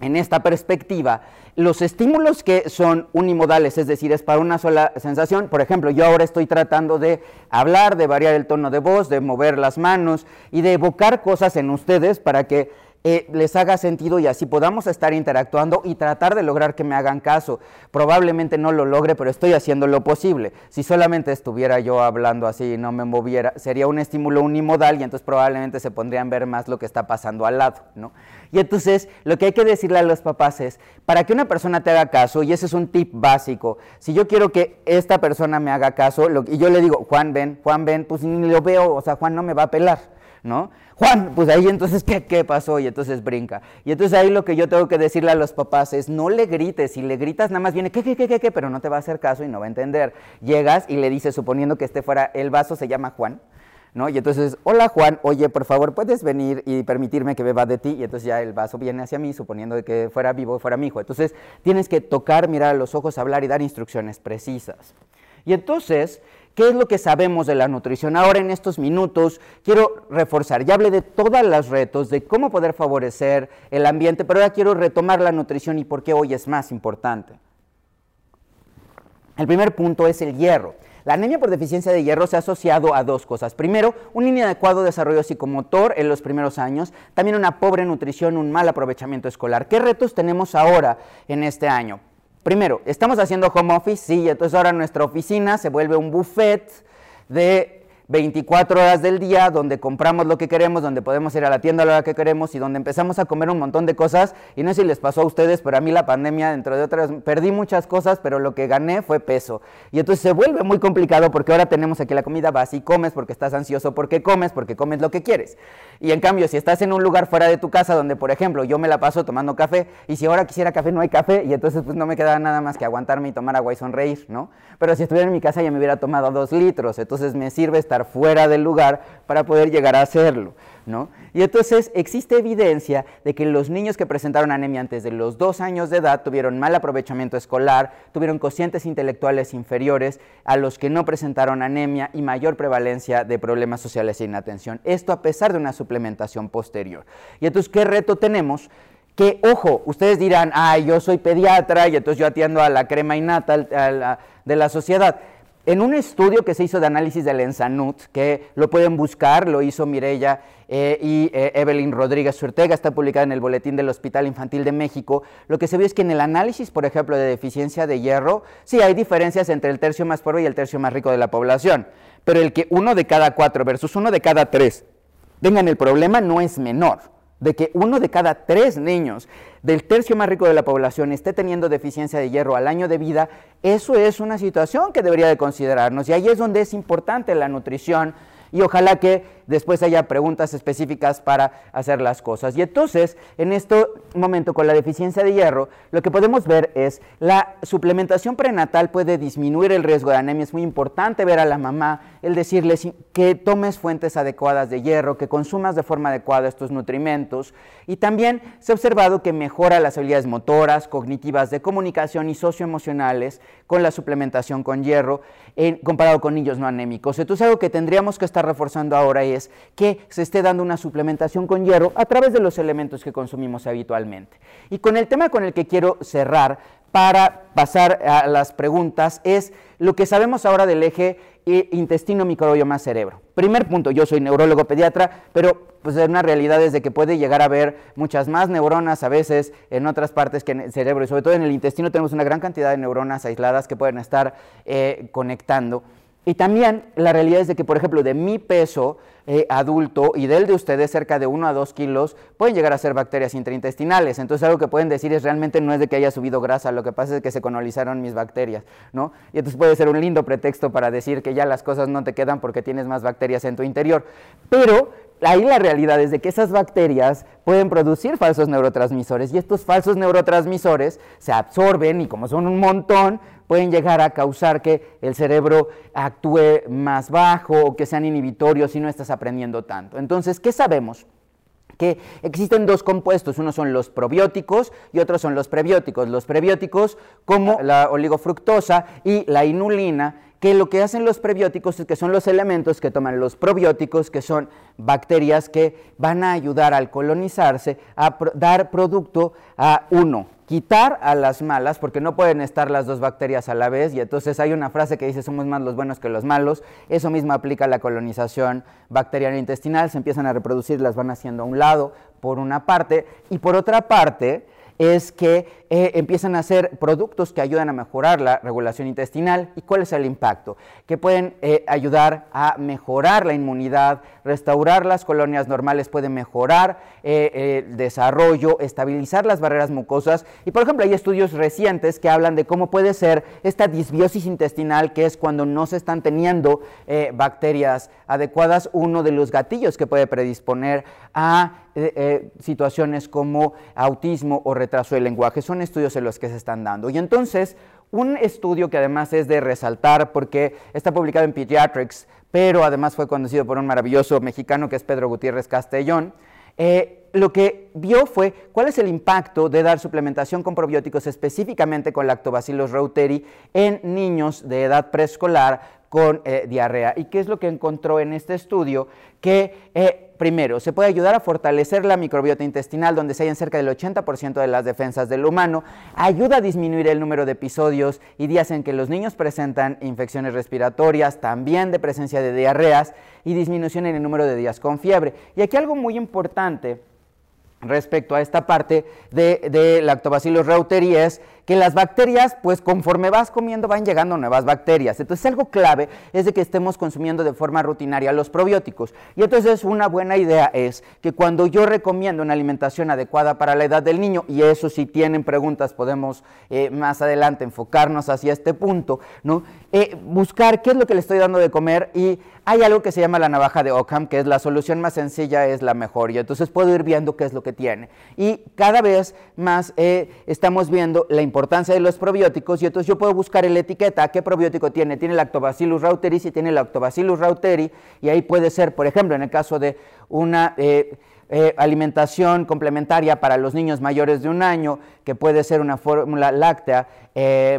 en esta perspectiva, los estímulos que son unimodales, es decir, es para una sola sensación, por ejemplo, yo ahora estoy tratando de hablar, de variar el tono de voz, de mover las manos y de evocar cosas en ustedes para que eh, les haga sentido y así podamos estar interactuando y tratar de lograr que me hagan caso. Probablemente no lo logre, pero estoy haciendo lo posible. Si solamente estuviera yo hablando así y no me moviera, sería un estímulo unimodal y entonces probablemente se pondrían a ver más lo que está pasando al lado, ¿no? Y entonces lo que hay que decirle a los papás es, para que una persona te haga caso, y ese es un tip básico, si yo quiero que esta persona me haga caso, y yo le digo, Juan, ven, Juan, ven, pues ni lo veo, o sea, Juan no me va a pelar, ¿no? Juan, pues ahí entonces, ¿qué, ¿qué, pasó? Y entonces brinca. Y entonces ahí lo que yo tengo que decirle a los papás es, no le grites, si le gritas nada más viene, ¿qué, qué, qué, qué? Pero no te va a hacer caso y no va a entender. Llegas y le dices, suponiendo que esté fuera, el vaso se llama Juan, ¿no? Y entonces, hola Juan, oye, por favor, ¿puedes venir y permitirme que beba de ti? Y entonces ya el vaso viene hacia mí, suponiendo que fuera vivo, fuera mi hijo. Entonces, tienes que tocar, mirar a los ojos, hablar y dar instrucciones precisas. Y entonces, ¿Qué es lo que sabemos de la nutrición? Ahora en estos minutos quiero reforzar, ya hablé de todos los retos, de cómo poder favorecer el ambiente, pero ahora quiero retomar la nutrición y por qué hoy es más importante. El primer punto es el hierro. La anemia por deficiencia de hierro se ha asociado a dos cosas. Primero, un inadecuado desarrollo psicomotor en los primeros años, también una pobre nutrición, un mal aprovechamiento escolar. ¿Qué retos tenemos ahora en este año? Primero, estamos haciendo home office, sí, entonces ahora nuestra oficina se vuelve un buffet de 24 horas del día, donde compramos lo que queremos, donde podemos ir a la tienda a la hora que queremos y donde empezamos a comer un montón de cosas. Y no sé si les pasó a ustedes, pero a mí la pandemia, dentro de otras, perdí muchas cosas, pero lo que gané fue peso. Y entonces se vuelve muy complicado porque ahora tenemos aquí la comida, vas y comes porque estás ansioso, porque comes, porque comes lo que quieres. Y en cambio, si estás en un lugar fuera de tu casa, donde por ejemplo yo me la paso tomando café, y si ahora quisiera café no hay café, y entonces pues no me queda nada más que aguantarme y tomar agua y sonreír, ¿no? Pero si estuviera en mi casa ya me hubiera tomado dos litros, entonces me sirve estar fuera del lugar para poder llegar a hacerlo. ¿no? Y entonces existe evidencia de que los niños que presentaron anemia antes de los dos años de edad tuvieron mal aprovechamiento escolar, tuvieron cocientes intelectuales inferiores a los que no presentaron anemia y mayor prevalencia de problemas sociales e inatención. Esto a pesar de una suplementación posterior. Y entonces, ¿qué reto tenemos? Que, ojo, ustedes dirán, ay, yo soy pediatra y entonces yo atiendo a la crema innata de la sociedad. En un estudio que se hizo de análisis del Ensanut, que lo pueden buscar, lo hizo Mirella eh, y eh, Evelyn Rodríguez Urtega, está publicado en el Boletín del Hospital Infantil de México, lo que se vio es que en el análisis, por ejemplo, de deficiencia de hierro, sí hay diferencias entre el tercio más pobre y el tercio más rico de la población, pero el que uno de cada cuatro versus uno de cada tres tengan el problema no es menor de que uno de cada tres niños del tercio más rico de la población esté teniendo deficiencia de hierro al año de vida, eso es una situación que debería de considerarnos. Y ahí es donde es importante la nutrición y ojalá que después haya preguntas específicas para hacer las cosas. Y entonces, en este momento con la deficiencia de hierro, lo que podemos ver es la suplementación prenatal puede disminuir el riesgo de anemia. Es muy importante ver a la mamá, el decirle que tomes fuentes adecuadas de hierro, que consumas de forma adecuada estos nutrimentos. Y también se ha observado que mejora las habilidades motoras, cognitivas, de comunicación y socioemocionales con la suplementación con hierro comparado con niños no anémicos. Entonces, algo que tendríamos que estar reforzando ahora es que se esté dando una suplementación con hierro a través de los elementos que consumimos habitualmente. Y con el tema con el que quiero cerrar para pasar a las preguntas es lo que sabemos ahora del eje intestino, microbioma, cerebro. Primer punto, yo soy neurólogo pediatra, pero pues una realidad es de que puede llegar a haber muchas más neuronas a veces en otras partes que en el cerebro y sobre todo en el intestino tenemos una gran cantidad de neuronas aisladas que pueden estar eh, conectando. Y también la realidad es de que, por ejemplo, de mi peso eh, adulto y del de ustedes, cerca de 1 a 2 kilos, pueden llegar a ser bacterias intraintestinales. Entonces, algo que pueden decir es realmente no es de que haya subido grasa, lo que pasa es que se colonizaron mis bacterias, ¿no? Y entonces puede ser un lindo pretexto para decir que ya las cosas no te quedan porque tienes más bacterias en tu interior. Pero ahí la realidad es de que esas bacterias pueden producir falsos neurotransmisores y estos falsos neurotransmisores se absorben y como son un montón, pueden llegar a causar que el cerebro actúe más bajo o que sean inhibitorios si no estás aprendiendo tanto. Entonces, ¿qué sabemos? que existen dos compuestos, uno son los probióticos y otros son los prebióticos. Los prebióticos como la oligofructosa y la inulina que lo que hacen los prebióticos es que son los elementos que toman los probióticos, que son bacterias que van a ayudar al colonizarse a dar producto a uno, quitar a las malas, porque no pueden estar las dos bacterias a la vez, y entonces hay una frase que dice somos más los buenos que los malos, eso mismo aplica a la colonización bacteriana intestinal, se empiezan a reproducir, las van haciendo a un lado, por una parte, y por otra parte, es que eh, empiezan a hacer productos que ayudan a mejorar la regulación intestinal. ¿Y cuál es el impacto? Que pueden eh, ayudar a mejorar la inmunidad, restaurar las colonias normales, pueden mejorar eh, el desarrollo, estabilizar las barreras mucosas. Y por ejemplo, hay estudios recientes que hablan de cómo puede ser esta disbiosis intestinal, que es cuando no se están teniendo bacterias adecuadas, uno de los gatillos que puede predisponer a situaciones como autismo o retraso del lenguaje. Son estudios en los que se están dando. Y entonces, un estudio que además es de resaltar porque está publicado en Pediatrics, pero además fue conducido por un maravilloso mexicano que es Pedro Gutiérrez Castellón, eh, lo que vio fue cuál es el impacto de dar suplementación con probióticos específicamente con lactobacillus reuteri en niños de edad preescolar con eh, diarrea. ¿Y qué es lo que encontró en este estudio? Que eh, primero, se puede ayudar a fortalecer la microbiota intestinal, donde se hallan cerca del 80% de las defensas del humano, ayuda a disminuir el número de episodios y días en que los niños presentan infecciones respiratorias, también de presencia de diarreas y disminución en el número de días con fiebre. Y aquí algo muy importante respecto a esta parte de, de lactobacillus es que las bacterias, pues conforme vas comiendo van llegando nuevas bacterias. Entonces algo clave es de que estemos consumiendo de forma rutinaria los probióticos. Y entonces una buena idea es que cuando yo recomiendo una alimentación adecuada para la edad del niño, y eso si tienen preguntas podemos eh, más adelante enfocarnos hacia este punto, ¿no? Eh, buscar qué es lo que le estoy dando de comer y hay algo que se llama la navaja de Ockham, que es la solución más sencilla, es la mejor. Y entonces puedo ir viendo qué es lo que tiene. Y cada vez más eh, estamos viendo la importancia de los probióticos y entonces yo puedo buscar en la etiqueta qué probiótico tiene. Tiene lactobacillus reuteri, si tiene lactobacillus reuteri, y ahí puede ser, por ejemplo, en el caso de una... Eh, eh, alimentación complementaria para los niños mayores de un año, que puede ser una fórmula láctea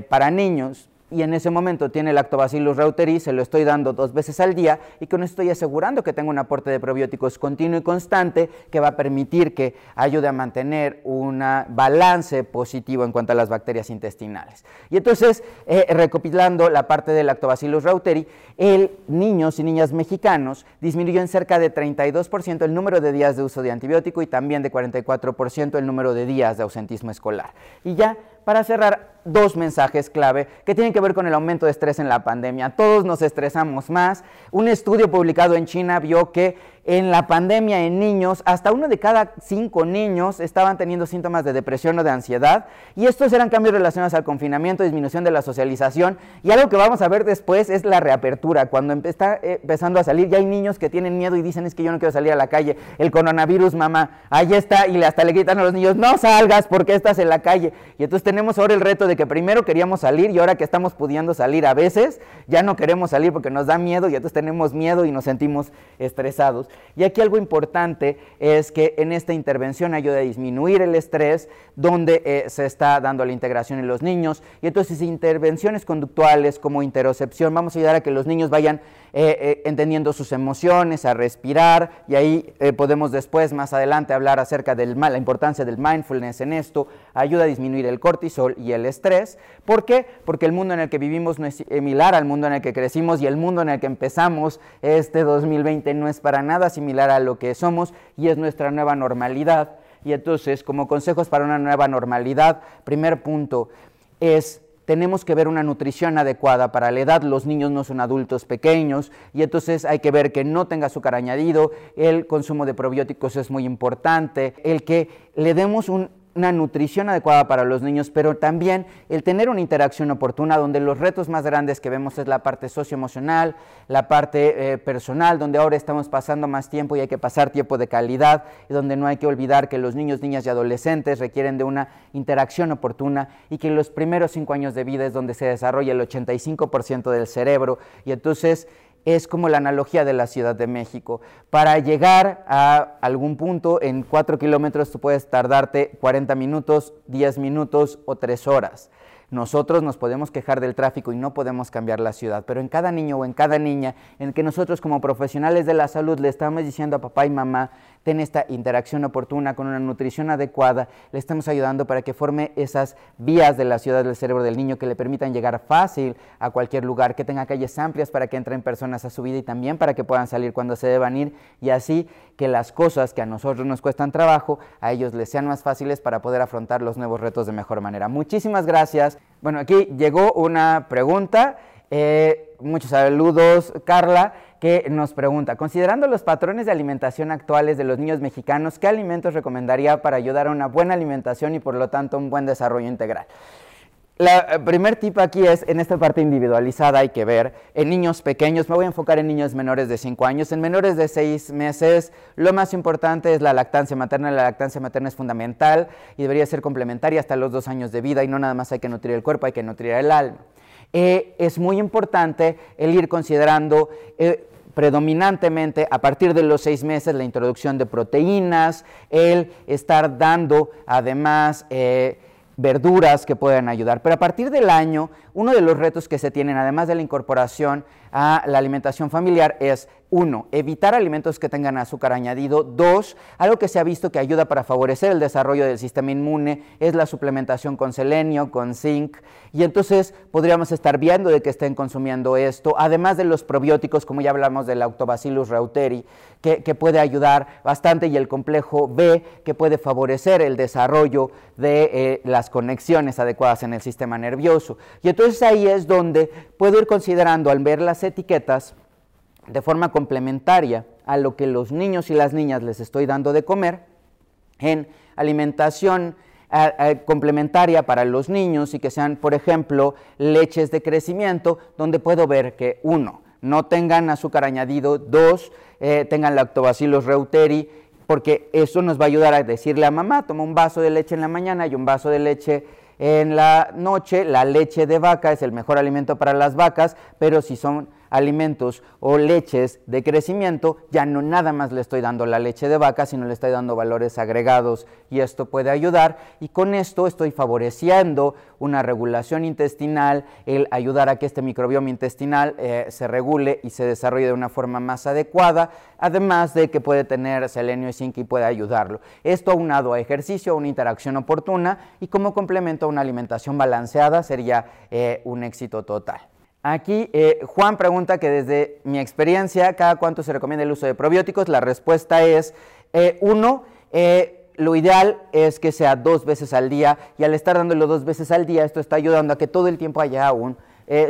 para niños, y en ese momento tiene lactobacillus reuteri, se lo estoy dando dos veces al día y con esto estoy asegurando que tengo un aporte de probióticos continuo y constante que va a permitir que ayude a mantener un balance positivo en cuanto a las bacterias intestinales. Y entonces, eh, recopilando la parte del lactobacillus reuteri, el niños y niñas mexicanos disminuyó en cerca de 32% el número de días de uso de antibiótico y también de 44% el número de días de ausentismo escolar. Y ya para cerrar, dos mensajes clave que tienen que ver con el aumento de estrés en la pandemia. Todos nos estresamos más. Un estudio publicado en China vio que en la pandemia en niños, hasta uno de cada cinco niños estaban teniendo síntomas de depresión o de ansiedad. Y estos eran cambios relacionados al confinamiento, disminución de la socialización. Y algo que vamos a ver después es la reapertura. Cuando está eh, empezando a salir, ya hay niños que tienen miedo y dicen es que yo no quiero salir a la calle. El coronavirus, mamá, ahí está. Y hasta le gritan a los niños, no salgas porque estás en la calle. Y entonces tenemos ahora el reto de que primero queríamos salir y ahora que estamos pudiendo salir a veces, ya no queremos salir porque nos da miedo y entonces tenemos miedo y nos sentimos estresados. Y aquí algo importante es que en esta intervención ayuda a disminuir el estrés, donde eh, se está dando la integración en los niños. Y entonces intervenciones conductuales como interocepción, vamos a ayudar a que los niños vayan eh, eh, entendiendo sus emociones, a respirar, y ahí podemos después, más adelante, hablar acerca de la importancia del mindfulness en esto, ayuda a disminuir el cortisol y el estrés. ¿Por qué? Porque el mundo en el que vivimos no es similar al mundo en el que crecimos y el mundo en el que empezamos este 2020 no es para nada similar a lo que somos y es nuestra nueva normalidad. Y entonces, como consejos para una nueva normalidad, primer punto es tenemos que ver una nutrición adecuada para la edad. Los niños no son adultos pequeños y entonces hay que ver que no tenga azúcar añadido. El consumo de probióticos es muy importante. El que le demos un una nutrición adecuada para los niños, pero también el tener una interacción oportuna donde los retos más grandes que vemos es la parte socioemocional, la parte eh, personal, donde ahora estamos pasando más tiempo y hay que pasar tiempo de calidad, y donde no hay que olvidar que los niños, niñas y adolescentes requieren de una interacción oportuna y que los primeros cinco años de vida es donde se desarrolla el 85% del cerebro. Y entonces es como la analogía de la Ciudad de México. Para llegar a algún punto en cuatro kilómetros tú puedes tardarte 40 minutos, 10 minutos o 3 horas. Nosotros nos podemos quejar del tráfico y no podemos cambiar la ciudad, pero en cada niño o en cada niña en que nosotros como profesionales de la salud le estamos diciendo a papá y mamá, ten esta interacción oportuna con una nutrición adecuada, le estamos ayudando para que forme esas vías de la ciudad del cerebro del niño que le permitan llegar fácil a cualquier lugar, que tenga calles amplias para que entren personas a su vida y también para que puedan salir cuando se deban ir y así que las cosas que a nosotros nos cuestan trabajo, a ellos les sean más fáciles para poder afrontar los nuevos retos de mejor manera. Muchísimas gracias. Bueno, aquí llegó una pregunta. Eh, muchos saludos, Carla, que nos pregunta, considerando los patrones de alimentación actuales de los niños mexicanos, ¿qué alimentos recomendaría para ayudar a una buena alimentación y por lo tanto un buen desarrollo integral? La eh, primer tip aquí es, en esta parte individualizada hay que ver, en niños pequeños, me voy a enfocar en niños menores de 5 años, en menores de 6 meses, lo más importante es la lactancia materna, la lactancia materna es fundamental y debería ser complementaria hasta los 2 años de vida y no nada más hay que nutrir el cuerpo, hay que nutrir el alma. Eh, es muy importante el ir considerando eh, predominantemente a partir de los seis meses la introducción de proteínas, el estar dando además eh, verduras que puedan ayudar. Pero a partir del año, uno de los retos que se tienen, además de la incorporación a la alimentación familiar, es uno, evitar alimentos que tengan azúcar añadido. Dos, algo que se ha visto que ayuda para favorecer el desarrollo del sistema inmune es la suplementación con selenio, con zinc. Y entonces podríamos estar viendo de que estén consumiendo esto, además de los probióticos, como ya hablamos del Lactobacillus reuteri, que, puede ayudar bastante, y el complejo B, que puede favorecer el desarrollo de eh, las conexiones adecuadas en el sistema nervioso. Y entonces ahí es donde puedo ir considerando al ver las etiquetas, de forma complementaria a lo que los niños y las niñas les estoy dando de comer, en alimentación complementaria para los niños y que sean, por ejemplo, leches de crecimiento, donde puedo ver que uno, no tengan azúcar añadido, dos, eh, tengan lactobacillus reuteri, porque eso nos va a ayudar a decirle a mamá, toma un vaso de leche en la mañana y un vaso de leche en la noche. La leche de vaca es el mejor alimento para las vacas, pero si son alimentos o leches de crecimiento, ya no nada más le estoy dando la leche de vaca, sino le estoy dando valores agregados y esto puede ayudar. Y con esto estoy favoreciendo una regulación intestinal, el ayudar a que este microbioma intestinal eh, se regule y se desarrolle de una forma más adecuada, además de que puede tener selenio y zinc y puede ayudarlo. Esto aunado a ejercicio, a una interacción oportuna y como complemento a una alimentación balanceada sería eh, un éxito total. Aquí eh, Juan pregunta que desde mi experiencia, ¿cada cuánto se recomienda el uso de probióticos? La respuesta es, eh, uno, eh, lo ideal es que sea dos veces al día y al estar dándolo dos veces al día, esto está ayudando a que todo el tiempo haya un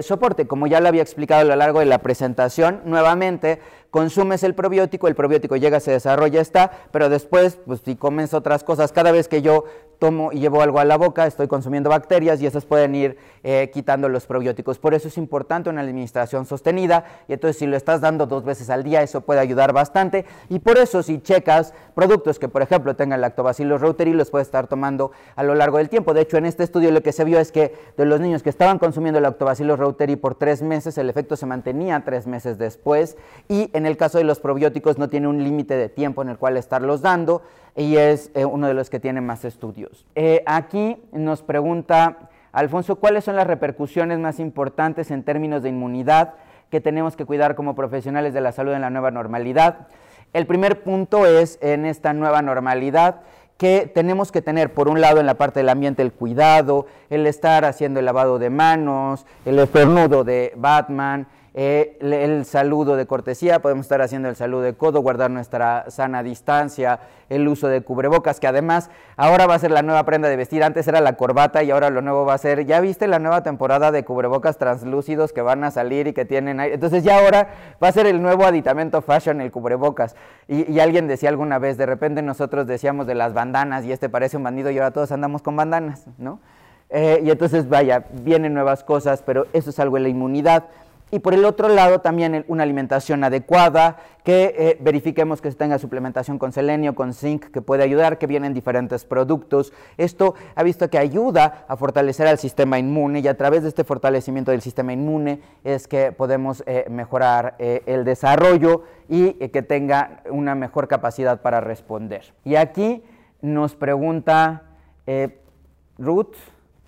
soporte. Como ya lo había explicado a lo largo de la presentación, nuevamente consumes el probiótico, el probiótico llega, se desarrolla, está, pero después, pues si comes otras cosas, cada vez que yo tomo y llevo algo a la boca, estoy consumiendo bacterias y esas pueden ir eh, quitando los probióticos. Por eso es importante una administración sostenida y entonces si lo estás dando dos veces al día, eso puede ayudar bastante. Y por eso si checas productos que, por ejemplo, tengan lactobacillus reuteri, los puedes estar tomando a lo largo del tiempo. De hecho, en este estudio lo que se vio es que de los niños que estaban consumiendo lactobacillus reuteri por tres meses, el efecto se mantenía tres meses después y en el caso de los probióticos no tiene un límite de tiempo en el cual estarlos dando y es eh, uno de los que tiene más estudios. Eh, aquí nos pregunta Alfonso, ¿cuáles son las repercusiones más importantes en términos de inmunidad que tenemos que cuidar como profesionales de la salud en la nueva normalidad? El primer punto es en esta nueva normalidad que tenemos que tener, por un lado, en la parte del ambiente, el cuidado, el estar haciendo el lavado de manos, el estornudo de Batman, eh, el saludo de cortesía, podemos estar haciendo el saludo de codo, guardar nuestra sana distancia, el uso de cubrebocas, que además ahora va a ser la nueva prenda de vestir, antes era la corbata y ahora lo nuevo va a ser, ya viste la nueva temporada de cubrebocas translúcidos que van a salir y que tienen ahí, entonces ya ahora va a ser el nuevo aditamento fashion, el cubrebocas. Y, alguien decía alguna vez, de repente nosotros decíamos de las bandanas y este parece un bandido y ahora todos andamos con bandanas, ¿no? Eh, y entonces, vaya, vienen nuevas cosas, pero eso es algo de la inmunidad y por el otro lado también una alimentación adecuada, que eh, verifiquemos que se tenga suplementación con selenio, con zinc, que puede ayudar, que vienen diferentes productos. Esto ha visto que ayuda a fortalecer al sistema inmune y a través de este fortalecimiento del sistema inmune es que podemos eh, mejorar eh, el desarrollo y que tenga una mejor capacidad para responder. Y aquí nos pregunta Ruth,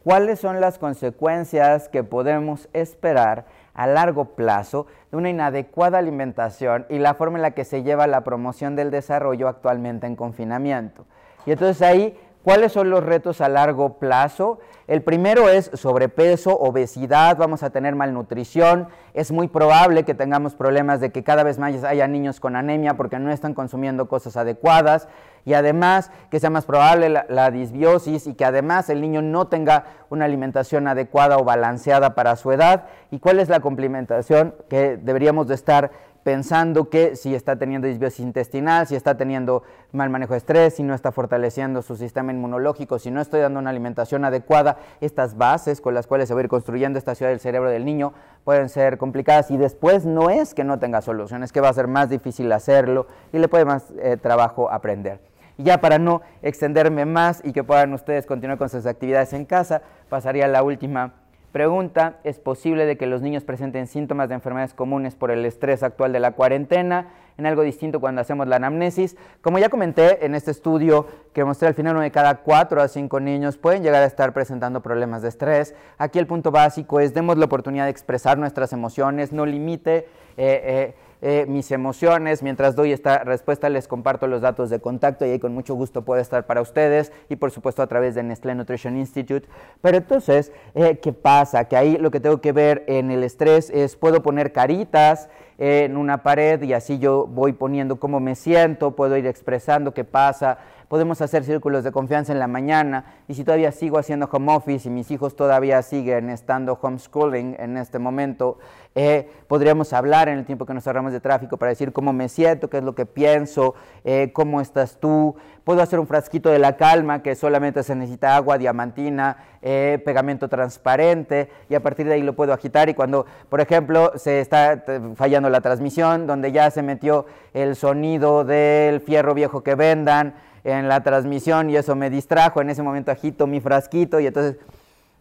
cuáles son las consecuencias que podemos esperar a largo plazo de una inadecuada alimentación y la forma en la que se lleva la promoción del desarrollo actualmente en confinamiento. Y entonces ahí ¿Cuáles son los retos a largo plazo? El primero es sobrepeso, obesidad, vamos a tener malnutrición. Es muy probable que tengamos problemas de que cada vez más haya niños con anemia porque no están consumiendo cosas adecuadas y además que sea más probable la, disbiosis y que además el niño no tenga una alimentación adecuada o balanceada para su edad. ¿Y cuál es la complementación que deberíamos de estar pensando que si está teniendo disbiosis intestinal, si está teniendo mal manejo de estrés, si no está fortaleciendo su sistema inmunológico, si no estoy dando una alimentación adecuada, estas bases con las cuales se va a ir construyendo esta ciudad del cerebro del niño pueden ser complicadas y después no es que no tenga solución, es que va a ser más difícil hacerlo y le puede más eh, trabajo aprender. Y ya para no extenderme más y que puedan ustedes continuar con sus actividades en casa, pasaría a la última Pregunta, ¿es posible de que los niños presenten síntomas de enfermedades comunes por el estrés actual de la cuarentena? En algo distinto cuando hacemos la anamnesis. Como ya comenté en este estudio que mostré al final, uno de cada cuatro a cinco niños pueden llegar a estar presentando problemas de estrés. Aquí el punto básico es demos la oportunidad de expresar nuestras emociones, no limite eh, eh, eh, mis emociones. Mientras doy esta respuesta les comparto los datos de contacto y ahí con mucho gusto puede estar para ustedes y por supuesto a través de Nestlé Nutrition Institute. Pero entonces, eh, ¿qué pasa? Que ahí lo que tengo que ver en el estrés es, puedo poner caritas en una pared y así yo voy poniendo cómo me siento, puedo ir expresando qué pasa podemos hacer círculos de confianza en la mañana y si todavía sigo haciendo home office y mis hijos todavía siguen estando homeschooling en este momento, eh, podríamos hablar en el tiempo que nos ahorramos de tráfico para decir cómo me siento, qué es lo que pienso, eh, cómo estás tú. Puedo hacer un frasquito de la calma que solamente se necesita agua, diamantina, eh, pegamento transparente y a partir de ahí lo puedo agitar y cuando, por ejemplo, se está fallando la transmisión, donde ya se metió el sonido del fierro viejo que vendan, en la transmisión y eso me distrajo. En ese momento agito mi frasquito y entonces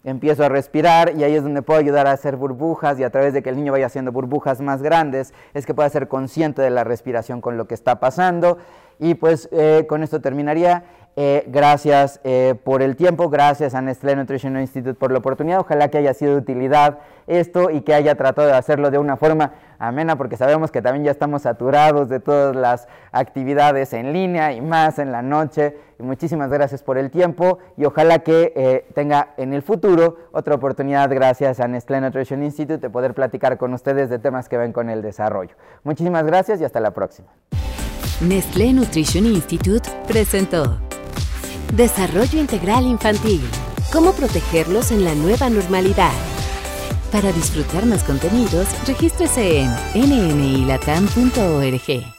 empiezo a respirar y ahí es donde puedo ayudar a hacer burbujas y a través de que el niño vaya haciendo burbujas más grandes es que pueda ser consciente de la respiración con lo que está pasando. Y pues eh, con esto terminaría. Eh, gracias eh, por el tiempo, gracias a Nestlé Nutrition Institute por la oportunidad. Ojalá que haya sido de utilidad esto y que haya tratado de hacerlo de una forma amena, porque sabemos que también ya estamos saturados de todas las actividades en línea y más en la noche. Muchísimas gracias por el tiempo y ojalá que eh, tenga en el futuro otra oportunidad, gracias a Nestlé Nutrition Institute, de poder platicar con ustedes de temas que ven con el desarrollo. Muchísimas gracias y hasta la próxima. Nestlé Nutrition Institute presentó Desarrollo Integral Infantil. ¿Cómo protegerlos en la nueva normalidad? Para disfrutar más contenidos, regístrese en nnilatam.org.